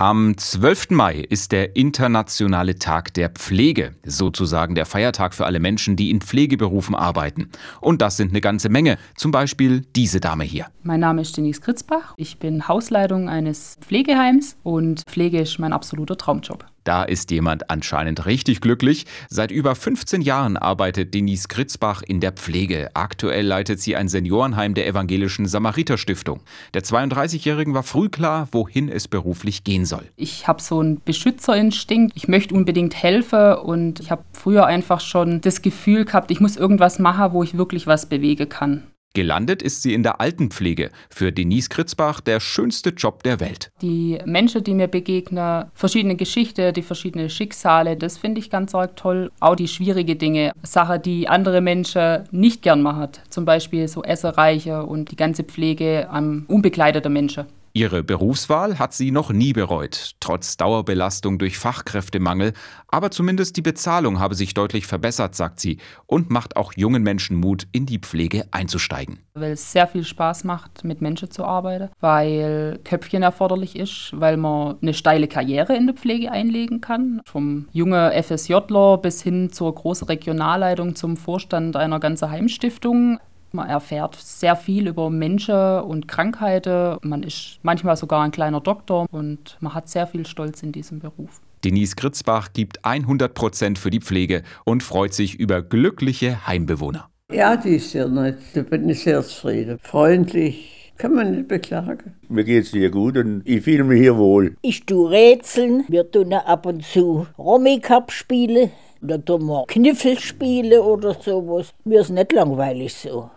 Am 12. Mai ist der internationale Tag der Pflege, sozusagen der Feiertag für alle Menschen, die in Pflegeberufen arbeiten. Und das sind eine ganze Menge, zum Beispiel diese Dame hier. Mein Name ist Denise Kritzbach, ich bin Hausleitung eines Pflegeheims und Pflege ist mein absoluter Traumjob. Da ist jemand anscheinend richtig glücklich. Seit über 15 Jahren arbeitet Denise Kritzbach in der Pflege. Aktuell leitet sie ein Seniorenheim der evangelischen Samariter-Stiftung. Der 32-Jährigen war früh klar, wohin es beruflich gehen soll. Ich habe so einen Beschützerinstinkt. Ich möchte unbedingt helfen und ich habe früher einfach schon das Gefühl gehabt, ich muss irgendwas machen, wo ich wirklich was bewegen kann. Gelandet ist sie in der Altenpflege. Für Denise Kritzbach der schönste Job der Welt. Die Menschen, die mir begegnen, verschiedene Geschichten, die verschiedenen Schicksale, das finde ich ganz arg toll. Auch die schwierigen Dinge, Sachen, die andere Menschen nicht gern machen. Zum Beispiel so Essereiche und die ganze Pflege am unbegleiteten Menschen. Ihre Berufswahl hat sie noch nie bereut, trotz Dauerbelastung durch Fachkräftemangel, aber zumindest die Bezahlung habe sich deutlich verbessert, sagt sie, und macht auch jungen Menschen Mut, in die Pflege einzusteigen. Weil es sehr viel Spaß macht, mit Menschen zu arbeiten, weil Köpfchen erforderlich ist, weil man eine steile Karriere in der Pflege einlegen kann, vom jungen FSJler bis hin zur großen Regionalleitung zum Vorstand einer ganzen Heimstiftung. Man erfährt sehr viel über Menschen und Krankheiten. Man ist manchmal sogar ein kleiner Doktor und man hat sehr viel Stolz in diesem Beruf. Denise Kritzbach gibt 100 Prozent für die Pflege und freut sich über glückliche Heimbewohner. Ja, die ist sehr nett. Da bin ich sehr zufrieden. Freundlich. Kann man nicht beklagen. Mir geht's hier gut und ich fühle mich hier wohl. Ich tu Rätseln, wir tun ab und zu Romy-Cup spielen. Oder tun wir Kniffelspiele oder sowas. Mir ist nicht langweilig so.